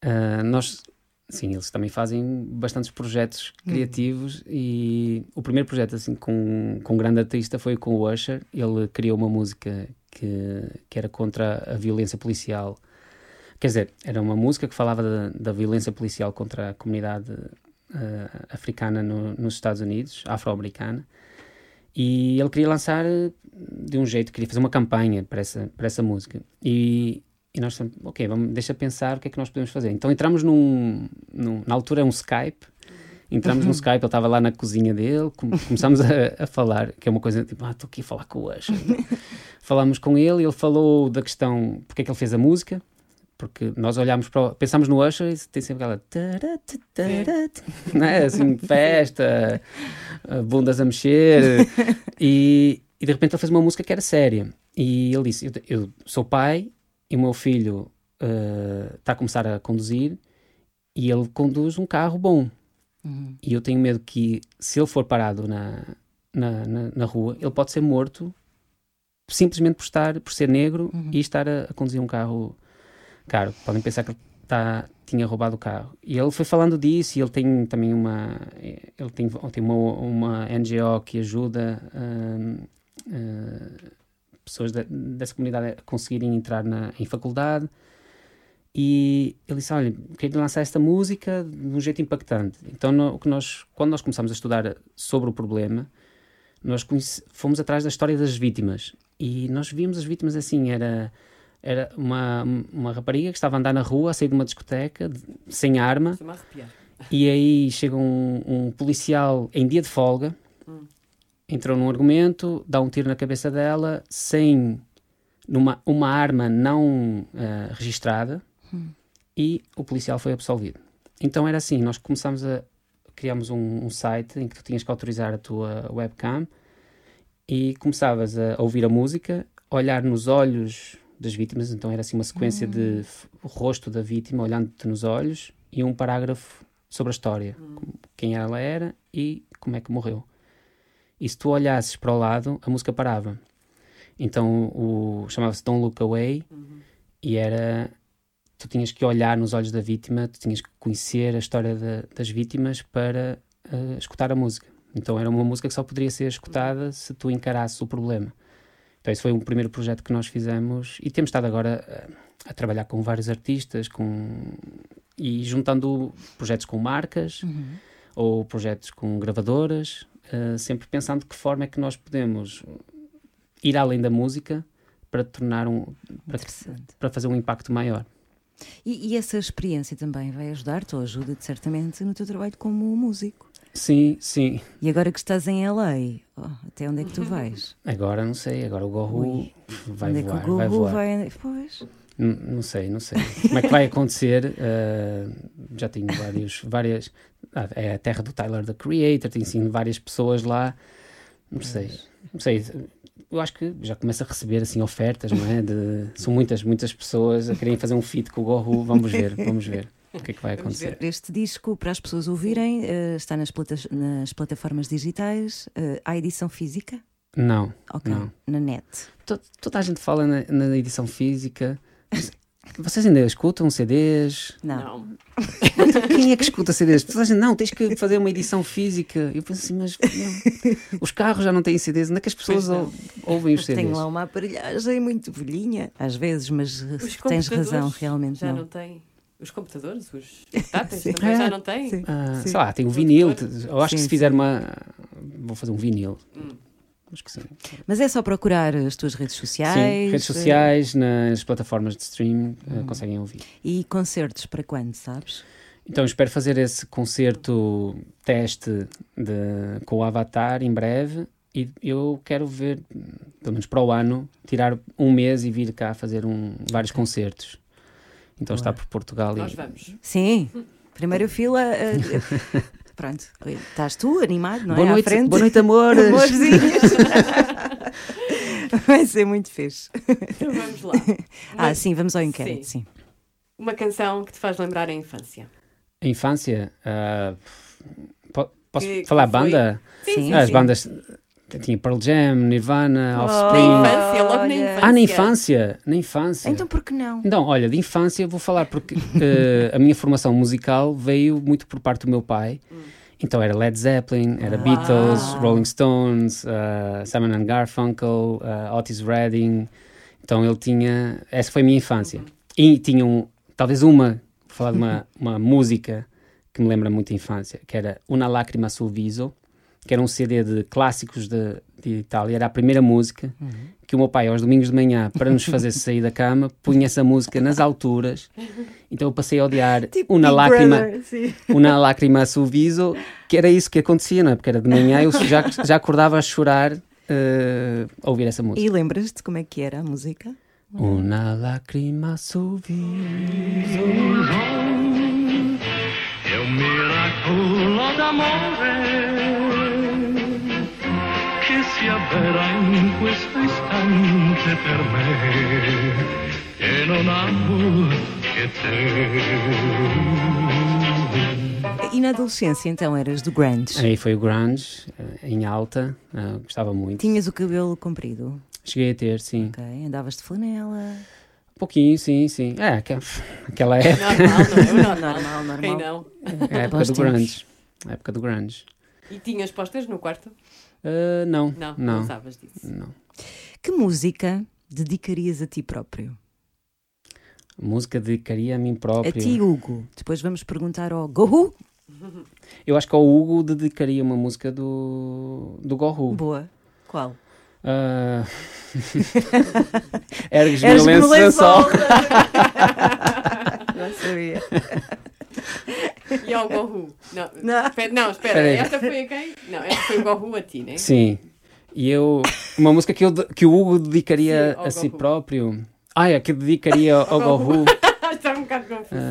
Uh, nós, sim, eles também fazem bastantes projetos criativos e o primeiro projeto assim com, com um grande artista foi com o Usher. Ele criou uma música que, que era contra a violência policial. Quer dizer, era uma música que falava da, da violência policial contra a comunidade uh, africana no- nos Estados Unidos, afro-americana. E ele queria lançar eh, de um jeito, queria fazer uma campanha para essa, para essa música. E, e nós falamos, ok, vamos, deixa pensar o que é que nós podemos fazer. Então entramos num, num- na altura é um Skype, entramos no Skype, ele estava lá na cozinha dele, com- começámos a, a falar, que é uma coisa tipo, ah, estou aqui a falar com o Usher. Falámos com ele, ele falou da questão, porque é que ele fez a música, porque nós olhámos para o, pensámos no Usher e tem sempre aquela não é? assim, festa, eh, bundas a mexer. E, e de repente ele fez uma música que era séria. E ele disse, eu, eu sou pai e o meu filho eh, está a começar a conduzir e ele conduz um carro bom. Uhum. e eu tenho medo que se ele for parado na, na, na, na rua, ele pode ser morto simplesmente por estar, por ser negro e estar a, a conduzir um carro caro. Podem pensar que ele tá, tinha roubado o carro. E ele foi falando disso e ele tem também uma ele tem, tem uma, uma NGO que ajuda hum, eh, pessoas da- dessa comunidade a conseguirem entrar na, em faculdade. E ele disse: Olha, queria lançar esta música de um jeito impactante. Então, no- o que nós, quando nós começámos a estudar sobre o problema, nós fomos atrás da história das vítimas. E nós vimos as vítimas assim: era, era uma, uma rapariga que estava a andar na rua, a sair de uma discoteca, de- sem arma, arrepiar. e aí chega um, um policial em dia de folga, entrou num argumento, dá um tiro na cabeça dela, sem numa, uma arma não eh, registrada, e o policial foi absolvido. Então era assim, nós começámos a criámos um, um site em que tu tinhas que autorizar a tua webcam e começavas a ouvir a música, olhar nos olhos das vítimas, então era assim uma sequência de f- o rosto da vítima olhando-te nos olhos e um parágrafo sobre a história, como- quem ela era e como é que morreu. E se tu olhasses para o lado, a música parava. Então o chamava-se Don't Look Away e era tu tinhas que olhar nos olhos da vítima, tu tinhas que conhecer a história da- das vítimas para eh, escutar a música. Então era uma música que só poderia ser escutada se tu encarasses o problema. Então esse foi um primeiro projeto que nós fizemos e temos estado agora eh, a trabalhar com vários artistas com e juntando projetos com marcas ou projetos com gravadoras, eh, sempre pensando de que forma é que nós podemos ir além da música para tornar um para, para fazer um impacto maior. E, e essa experiência também vai ajudar-te ou ajuda-te certamente no teu trabalho como músico. Sim, sim. E agora que estás em LA, oh, até onde é que tu vais? Agora não sei, agora o Ui. vai onde voar, é que o vai Gohu voar. vai. Pois. N- Não sei, não sei. Como é que vai acontecer? Uh, já tenho vários, várias. ah, é a terra do Tyler the Creator, tem sim várias pessoas lá. Não sei, não sei. Eu acho que já começo a receber assim ofertas, não é? De, são muitas, muitas pessoas a quererem fazer um feat com o Gorro. Vamos ver, vamos ver o que é que vai acontecer. Este disco, para as pessoas ouvirem, eh, está nas, plata- nas plataformas digitais. Eh, há edição física? Não, Ok. Não. Na net. To- toda a gente fala na, na edição física. Vocês ainda escutam CDs? Não. Não. Quem é que escuta CDs? Toda a gente, não, tens que fazer uma edição física. Eu penso assim, mas não. os carros já não têm CDs, onde é que as pessoas ou- ouvem os CDs? Tenho lá uma aparelhagem muito velhinha, às vezes, mas Os tens razão, realmente Já não. não tem. Os computadores, os portáteis Sim. também já É, não têm. sim. Ah, Sim. sei lá, tem o vinil. Eu acho que Sim, se fizer uma. Vou fazer um vinil. Hum. Acho que sim. Mas é só procurar as tuas redes sociais. Sim, redes eh, sociais, nas plataformas de stream, ah, Hum. conseguem ouvir. E concertos para quando, sabes? Então espero fazer esse concerto teste de, com o Avatar em breve e eu quero ver, pelo menos para o ano, tirar um mês e vir cá fazer um, vários concertos. Então está por Portugal Nós e vamos. Sim. Primeira fila. eh, eh, pronto. Estás tu animado, não é? boa, À noite, frente. boa noite, amores! Amorzinhos. Vai ser muito fixe. Então vamos lá. Ah, sim, vamos ao inquérito, sim. Uma canção que te faz lembrar a infância. A infância, po- posso Que- que falar foi- banda? Sim, As sim. bandas, tinha Pearl Jam, Nirvana, Oh. Offspring. Na infância, logo na infância. Ah, na infância, na infância. Então por que não? Então, olha, de infância vou falar porque eh, a minha formação musical veio muito por parte do meu pai. Então era Led Zeppelin, era Uau. Beatles, Rolling Stones, uh, Simon and Garfunkel, uh, Otis Redding. Então ele tinha. Essa foi a minha infância. E tinha um, talvez uma, vou falar de uma, uma música que me lembra muito a infância, que era Una Lacrima sul Viso, que era um CD de clássicos de, de Itália. Era a primeira música que o meu pai, aos domingos de manhã, para nos fazer sair da cama, punha essa música nas alturas. Então eu passei a odiar Tipo Una Big Lágrima, Brother. Una Lágrima sul Viso, que era isso que acontecia, não é? Porque era de manhã, eu já, já acordava a chorar eh, a ouvir essa música. E lembras-te como é que era a música? Una lágrima sul viso. È un miracolo d'amore avvera in questo istante per me e non amo che te. E na adolescência, então, eras do grunge. Aí foi o grunge, eh, em alta, eh, gostava muito. Tinhas o cabelo comprido, Cheguei a ter, sim. ok? Andavas de flanela. Um pouquinho, sim, sim. É, aquela, aquela época, Normal, não é? O normal. Normal. Quem não? a época do grunge. A época do grunge. E tinhas posters no quarto? Eh, não, Não, não, não, sabes disso. não. Que música dedicarias a ti próprio? Música dedicaria a mim próprio. A ti, Hugo. Depois vamos perguntar ao Gohu. Eu acho que ao Hugo dedicaria uma música do, do Gorru. Boa. Qual? Uh... Ergues Eres meu lenço de sol. Não sabia. E ao Gohu? Não, Não. espera, não, espera. Espera aí. Esta foi a quem? Não, esta foi o Gohu a ti, né? Sim. E eu. Uma música que, eu, que o Hugo dedicaria Sim, a si próprio. Ah, é, que dedicaria ao Gorru. Está um bocado confuso.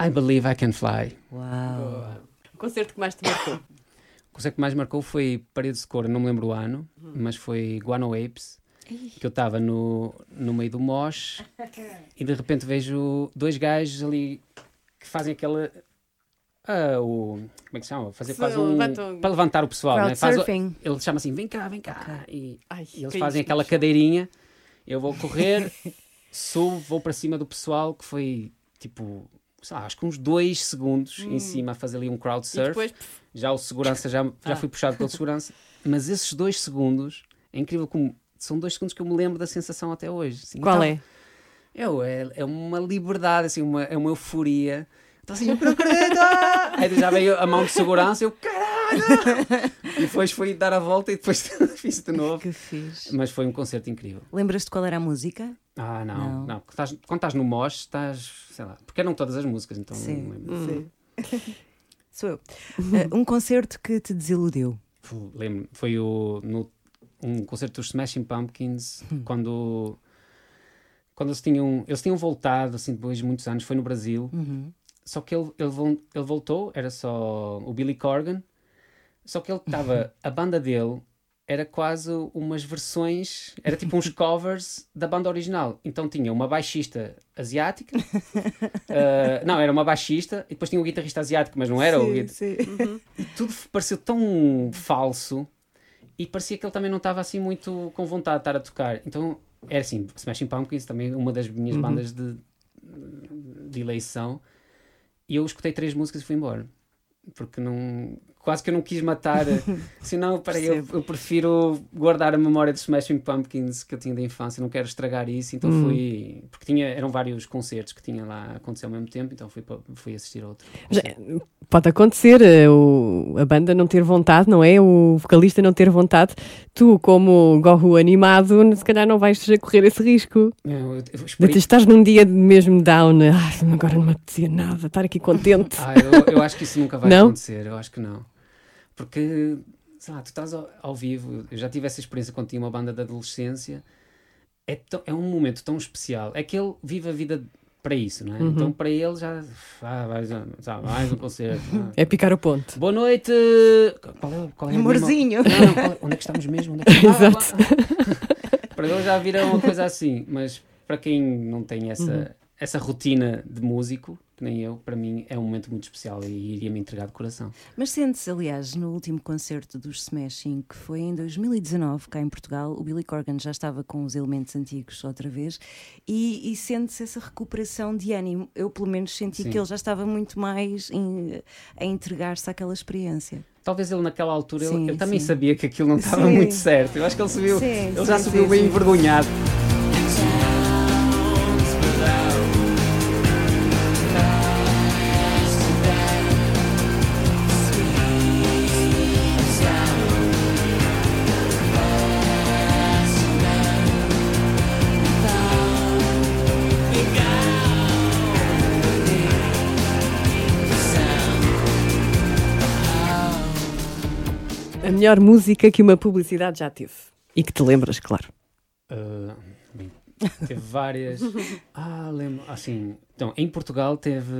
I Believe I Can Fly. Uau. O concerto que mais te marcou? O concerto que mais marcou foi Paredes de Cor, não me lembro o ano, Uhum. mas foi Guano Apes. Que eu estava no, no meio do mosh e de repente vejo dois gajos ali que fazem aquela. ah, o, como é que se chama? Fazer Se quase um. Para levantar o pessoal, né? Faz ele chama assim: vem cá, vem cá. E, Ai, e eles fazem aquela cadeirinha. Eu vou correr, subo, vou para cima do pessoal, que foi tipo, sei lá, acho que uns dois segundos em cima a fazer ali um crowd Hum. Surf. depois, Já o segurança já, já Ah. fui puxado pelo segurança. Mas esses dois segundos, é incrível como são dois segundos que eu me lembro da sensação até hoje. assim. qual Então, é? Eu, é, é uma liberdade, assim, uma, é uma euforia. Então assim, eu não acredito! Aí já veio a mão de segurança, eu, caralho! e depois fui dar a volta e depois fiz de novo. Que fiz. Mas foi um concerto incrível. Lembras-te qual era a música? Ah, não, Não. não. Estás- quando estás no MOS, estás, sei lá, porque eram todas as músicas, então não Sim. lembro. Sou eu. Ah, um concerto que te desiludiu. Lembro, foi o, no, um concerto dos Smashing Pumpkins, quando, quando eles tinham, eles tinham voltado, assim, depois de muitos anos, foi no Brasil, Uhum. só que ele, ele, ele voltou, era só o Billy Corgan, só que ele estava, a banda dele era quase umas versões, era tipo uns covers da banda original. Então tinha uma baixista asiática, ah, não, era uma baixista, e depois tinha um guitarrista asiático, mas não era o guitarrista tudo f- pareceu tão falso e parecia que ele também não estava assim muito com vontade de estar a tocar. Então, era assim, Smashing Pumpkins também uma das minhas bandas de, de eleição. E eu escutei três músicas e fui embora. Porque não... Quase que eu não quis matar. assim, não, peraí, eu, eu prefiro guardar a memória dos Smashing Pumpkins que eu tinha da infância. Não quero estragar isso. Então fui... Porque tinha, eram vários concertos que tinha lá acontecer ao mesmo tempo. Então fui, fui assistir a outro. Já- Pode acontecer eh, o- a banda não ter vontade, não é? O vocalista não ter vontade. Tu, como gorro animado, se calhar não vais correr esse risco. Eu, eu De te estás num dia mesmo down, ah, agora não me apetecia nada, estar aqui contente. Ah, eu, eu acho que isso nunca vai Não? acontecer, eu acho que não. Porque, sei lá, tu estás ao, ao vivo, eu já tive essa experiência quando tinha uma banda de adolescência, é, tão- é um momento tão especial, é que ele vive a vida para isso, não é? Uhum. Então para ele já, ah, mais, um- sabe, mais um concerto. ah. É picar o ponto. Boa noite! Qual é, qual é a Amorzinho. Não, não, qual é- onde é que estamos mesmo? Onde é que... Ah, Exato. ah, para ele já vira uma coisa assim, mas para quem não tem essa, Uhum. essa rotina de músico, que nem eu, para mim é um momento muito especial e iria me entregar de coração. Mas sentes, aliás, no último concerto dos Smashing, que foi em 2019, cá em Portugal, o Billy Corgan já estava com os elementos antigos outra vez e, e sentes essa recuperação de ânimo. Eu, pelo menos, senti Sim. que ele já estava muito mais em- a entregar-se àquela experiência. Talvez ele naquela altura ele- Sim, ele, também sim. sabia que aquilo não estava muito certo. Eu acho que ele subiu, Sim, ele sim, já subiu bem envergonhado. A melhor música que uma publicidade já teve. E que te lembras, claro. Ah, bem, teve várias. Ah, lembro. Assim, então, em Portugal teve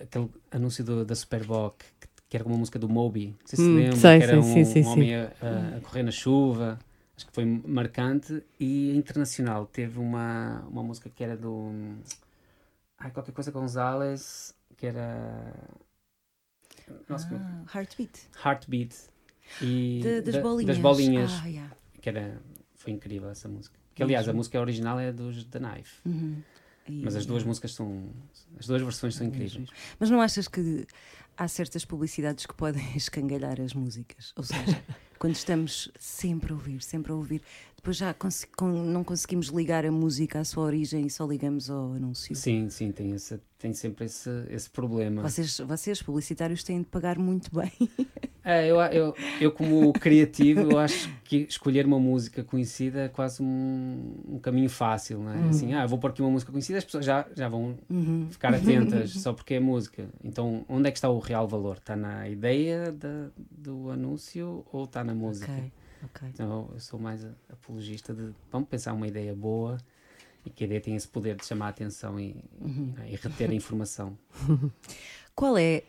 aquele anúncio do- da Superboc que, que era uma música do Moby. Não sei se Hum, lembra, sei, que era sei, um, sim, sim, um homem a, a- a correr na chuva. Acho que foi marcante. E internacional teve uma, uma música que era do. Ai, qualquer coisa Gonzalez, que era. Nossa, que- Ah, heartbeat. Heartbeat. E De- das da- bolinhas. das bolinhas Ah, yeah. que era, foi incrível essa música. Que aliás, a música original é dos The Knife, Uhum. Mas as duas músicas são, as duas versões são incríveis. Mas não achas que há certas publicidades que podem escangalhar as músicas? Ou seja, quando estamos sempre a ouvir, sempre a ouvir, depois já com- não conseguimos ligar a música à sua origem e só ligamos ao anúncio. Sim, sim, tem, esse, tem sempre esse, esse problema. Vocês, vocês, publicitários, têm de pagar muito bem. É, eu, eu, eu, como criativo, eu acho que escolher uma música conhecida é quase um, um caminho fácil, não é? Assim, ah, vou pôr aqui uma música conhecida, as pessoas já, já vão ficar atentas só porque é música. Então, onde é que está o real valor? Está na ideia da, do anúncio ou está na música? ok, ok. Então, eu sou mais a- apologista de vamos pensar uma ideia boa e que a ideia tem esse poder de chamar a atenção e, e reter a informação. Qual é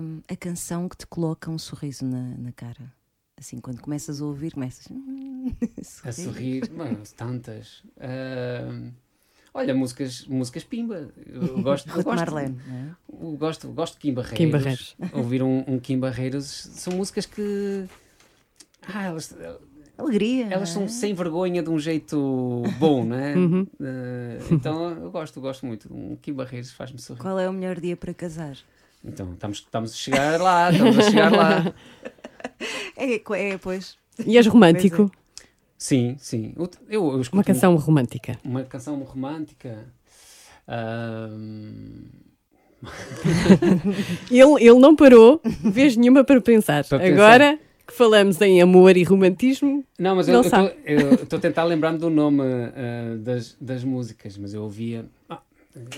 hum, a canção que te coloca um sorriso na, na cara? Assim, quando começas a ouvir, começas A sorrir, mano, tantas. Ahm, olha, músicas, músicas Pimba. Eu gosto, eu gosto, Marlene, não é? eu gosto, gosto de Kim Barreiros. Kim Barreiros. Ouvir um, um Kim Barreiros são músicas que. Ah, elas, Alegria. elas são é? sem vergonha de um jeito bom, não é? Uhum. Ah, então eu gosto, eu gosto muito. Um Kim Barreiros faz-me sorrir. Qual é o melhor dia para casar? Então estamos, estamos a chegar lá, estamos a chegar lá. É, é pois. E és romântico? Sim, sim. Eu, eu, Uma canção romântica. Uma canção romântica. ahm, Ele, ele não parou vez nenhuma para pensar. Para pensar. Que falamos em amor e romantismo, Não, mas Não eu estou a tentar lembrar-me do nome ah, das, das músicas, mas eu ouvia. Ah,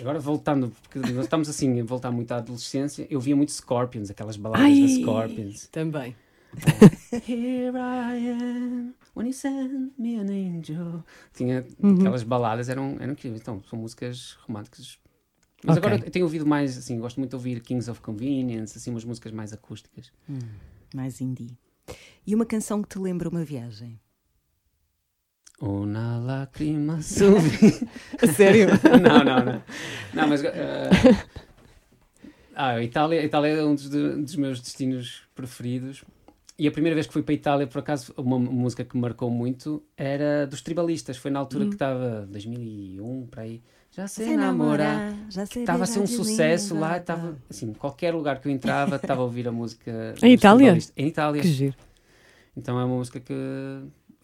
agora voltando, porque nós estamos assim a voltar muito à adolescência, eu via muito Scorpions, aquelas baladas Ai. da Scorpions. também. Here I am, when you send me an angel. Tinha Uhum. aquelas baladas, eram, eram incríveis. Então, são músicas românticas. Mas Ok. agora eu tenho ouvido mais, assim, gosto muito de ouvir Kings of Convenience, assim, umas músicas mais acústicas. Mais indie. E uma canção que te lembra uma viagem? Una lágrima subi. A sério? não, não, não. Não, mas. eh, ah, Itália, Itália é um dos, dos meus destinos preferidos. E a primeira vez que fui para a Itália, por acaso, uma música que me marcou muito era dos tribalistas. Foi na altura que estava, 2001, para aí. Já sei namorar. já sei Estava a ser um sucesso linda. lá. Estava, assim, qualquer lugar que eu entrava, estava a ouvir a música. Em Itália? Em Itália. Que giro. Então é uma música que.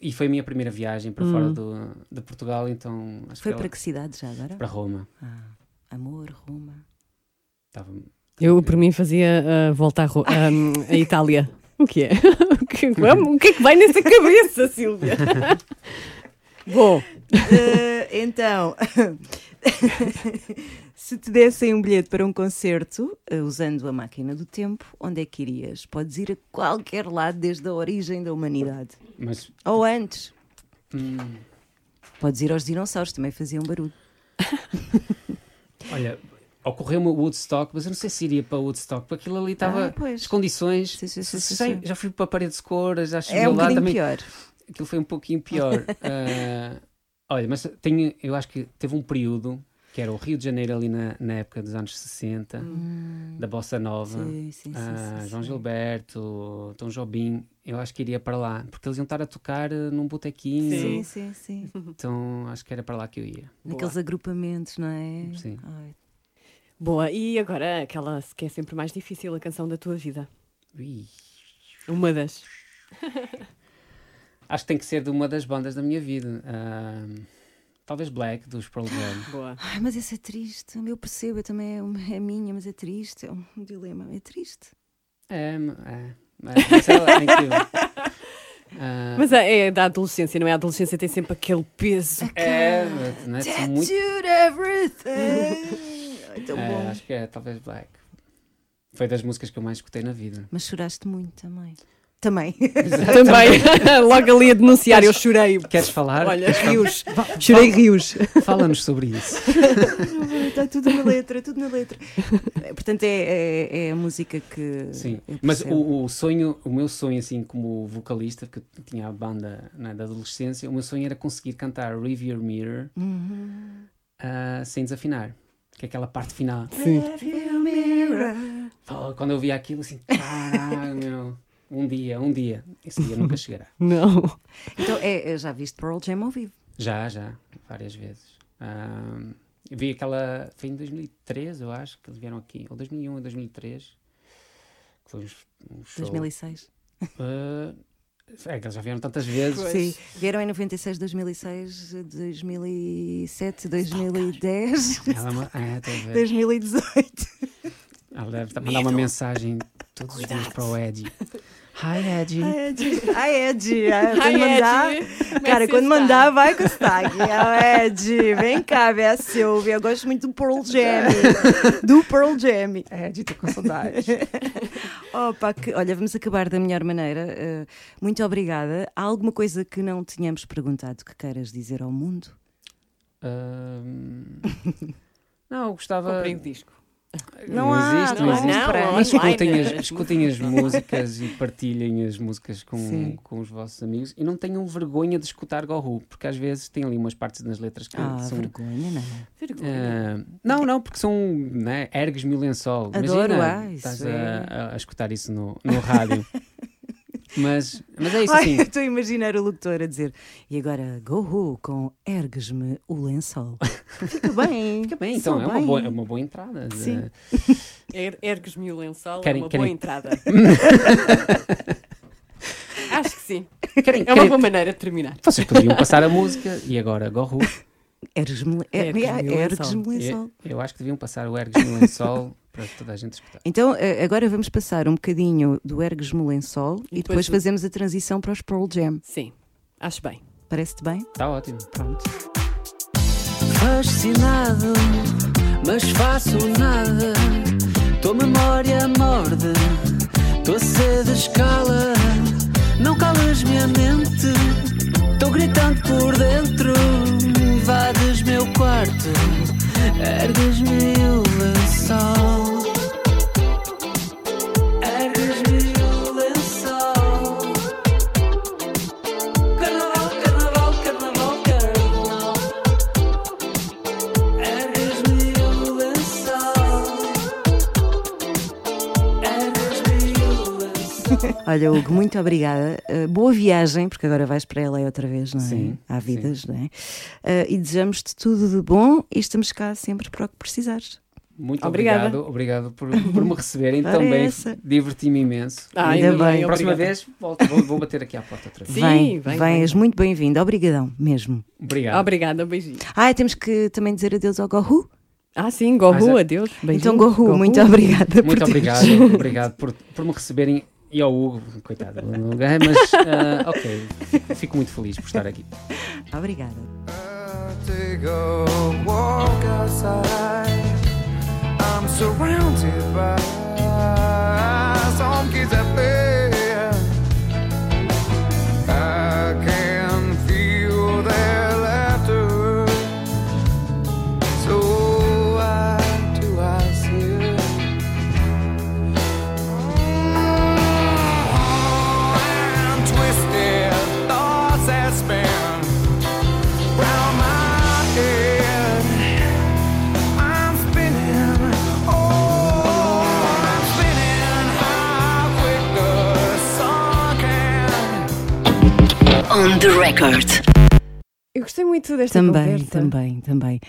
E foi a minha primeira viagem para fora do, de Portugal, então Foi que para que cidade já agora? para Roma. Ah, amor, Roma. Estava Eu, por mim, fazia a volta à, Ro- a, a Itália. O que é? O que, o que é que vai nessa cabeça, Silvia? Bom, Eh, então, se te dessem um bilhete para um concerto, eh, usando a máquina do tempo, onde é que irias? Podes ir a qualquer lado desde a origem da humanidade. Mas Ou antes. hum, Podes ir aos dinossauros, também faziam barulho. olha, ocorreu-me o Woodstock, mas eu não sei se iria para Woodstock, porque aquilo ali estava. Ah, as condições. Sim, sim, sim, sim, sei, sim. Já fui para a parede de cor, já cheguei É um lá bocadinho também. pior. Aquilo foi um pouquinho pior. Ah, olha, mas tenho, eu acho que teve um período que era o Rio de Janeiro ali na, na época dos anos 60, da Bossa Nova. Hum. Sim, sim, sim, ah, sim, João sim. Gilberto, Tom Jobim, eu acho que iria para lá, porque eles iam estar a tocar eh, num botequinho, Sim, sim, sim. então acho que era para lá que eu ia. Naqueles agrupamentos, não é? Sim. Ai, boa. E agora aquela que é sempre mais difícil, a canção da tua vida. Ui. Uma das. Acho que tem que ser de uma das bandas da minha vida. Ah, talvez Black, dos Pearl Jam. Boa. Ai, mas essa é triste. Eu percebo, eu também é, uma- é minha, mas é triste. É um dilema. É triste. É, é, é, mas é incrível. Ah, Mas é, é da adolescência, não é? A adolescência tem sempre aquele peso. é, não é? São muito, Tattooed everything. Ai, tão é, bom. acho que é talvez Black. Foi das músicas que eu mais escutei na vida. Mas choraste muito também. Também. Também, logo ali a denunciar, eu chorei. Queres falar? Olha, rios. Chorei rios. Fala-nos sobre isso. Está tudo na letra, tudo na letra. É, Portanto, é, é, é a música que. Sim, mas o, o sonho, o meu sonho, assim, como vocalista, porque eu tinha a banda né, da adolescência, o meu sonho era conseguir cantar Your Mirror Uhum. ah, sem desafinar, que é aquela parte final. Sim. Oh, quando eu via aquilo, assim, caralho, meu, um dia, um dia, esse dia nunca chegará. Não. Então, é, é, já viste Pearl Jam ao vivo? Já, já, várias vezes. Eu vi aquela, foi em 2003, eu acho, que eles vieram aqui, ou 2001 ou 2003, que foi um, um show. 2006. Ah, é que eles já vieram tantas vezes. Sim. Vieram em 96, 2006, 2007, 2010, Ela, é uma- é. 2018. Ela deve estar- mandar uma mensagem todos os dias para o Eddie. Hi, Eddie. Ai, Ed. Ai, Ed. Ai, Quando mandar. Ed, é Cara, quando mandar, vai com o sotaque. É, Ed, vem cá, vê a Silvia. Eu gosto muito do Pearl Jam. Do Pearl Jam. Eddie, estou com saudades. Opa, que, olha, vamos acabar da melhor maneira. Uh, muito obrigada. Há alguma coisa que não tínhamos perguntado que queiras dizer ao mundo? Ahm, não, eu gostava. Comprei o disco. Não há, existe, não não existe. Não, Mas escutem as, escutem as músicas e partilhem as músicas com, Sim. com os vossos amigos e não tenham vergonha de escutar Go Who, porque às vezes tem ali umas partes nas letras que Ah, são. vergonha, não. Ah, não, não, porque são né, ergues-me o lençol. Adoro, Imagina, ah, estás é- a, a escutar isso no, no rádio. mas, mas é isso Ai, assim. eu estou a imaginar o locutor a dizer e agora go who com ergues-me o lençol. Fica bem. Fica bem, então é uma, bem. boa, é uma boa entrada. Sim. Er, Ergues-me o lençol, Querem- é uma querem- boa entrada. Acho que sim. Querem- É uma querem- boa maneira de terminar. Vocês podiam passar a música e agora Go Who. Ergues-me Ergues-me o ergues-me o Eu, lençol. eu acho que deviam passar o Ergues no lençol para toda a gente escutar. Então, eh, agora vamos passar um bocadinho do Ergues no lençol e, E depois depois- fazemos a transição para os Pearl Jam. Sim, acho bem. Parece-te bem? Está ótimo. Pronto. Fascinado, mas faço nada. Tua memória morde, tua sede escala. Não calas minha mente, tô gritando por dentro. Invades meu quarto, ergues-me o lençol. Olha, Hugo, muito obrigada. Uh, boa viagem, porque agora vais para LA outra vez, não é? Sim, Há vidas, não é? Uh, e desejamos-te tudo de bom e estamos cá sempre para o que precisares. Muito Obrigada. obrigado, obrigado por, por me receberem também. Diverti-me imenso. Ah, Ainda ainda bem. bem. Próxima obrigada. vez volto, vou, vou bater aqui à porta outra vez. Sim, vem, vem, vens muito bem-vindo. Obrigadão, mesmo. Obrigado. Obrigada, um beijinho. Ah, temos que também dizer adeus ao Gohu. Ah, sim, Gohu, Ah, adeus. Beijinho. Então, Gohu, muito obrigada por Muito teres- obrigado, obrigado por, por me receberem e ao Hugo, coitado, não ganhei, mas ah, ok, fico, muito feliz por estar aqui. Obrigada. I'm surrounded by that record. Eu gostei muito desta Também, conversa. também, também.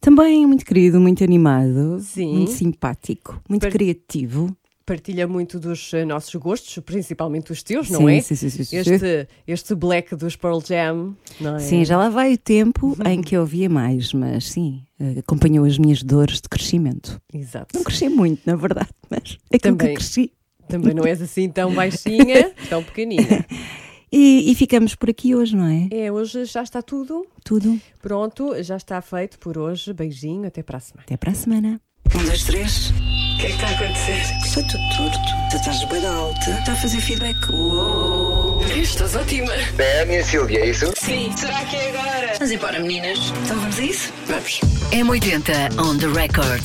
Também muito querido, muito animado, Sim. muito simpático, muito Par- criativo. Partilha muito dos eh, nossos gostos, principalmente os teus, não sim, é? sim, sim, sim, sim. Este, este black dos Pearl Jam, não é? Sim, já lá vai o tempo em que eu ouvia mais, mas sim, eh, acompanhou as minhas dores de crescimento. Exato. Não cresci muito, na verdade, mas Também. que cresci. Também não és assim tão baixinha, tão pequenina. E, e ficamos por aqui hoje, não é? É, hoje já está tudo Tudo. pronto, já está feito por hoje. Beijinho, até para a semana. Até para a semana. Um, dois, três. O que é que está a acontecer? Está tudo torto. Tu estás bem alta. Está a fazer feedback. Uou. Estás ótima. É a minha Silvia, é isso? Sim. Será que é agora? Vamos embora, meninas. Então vamos a isso? Vamos. M80 on the record.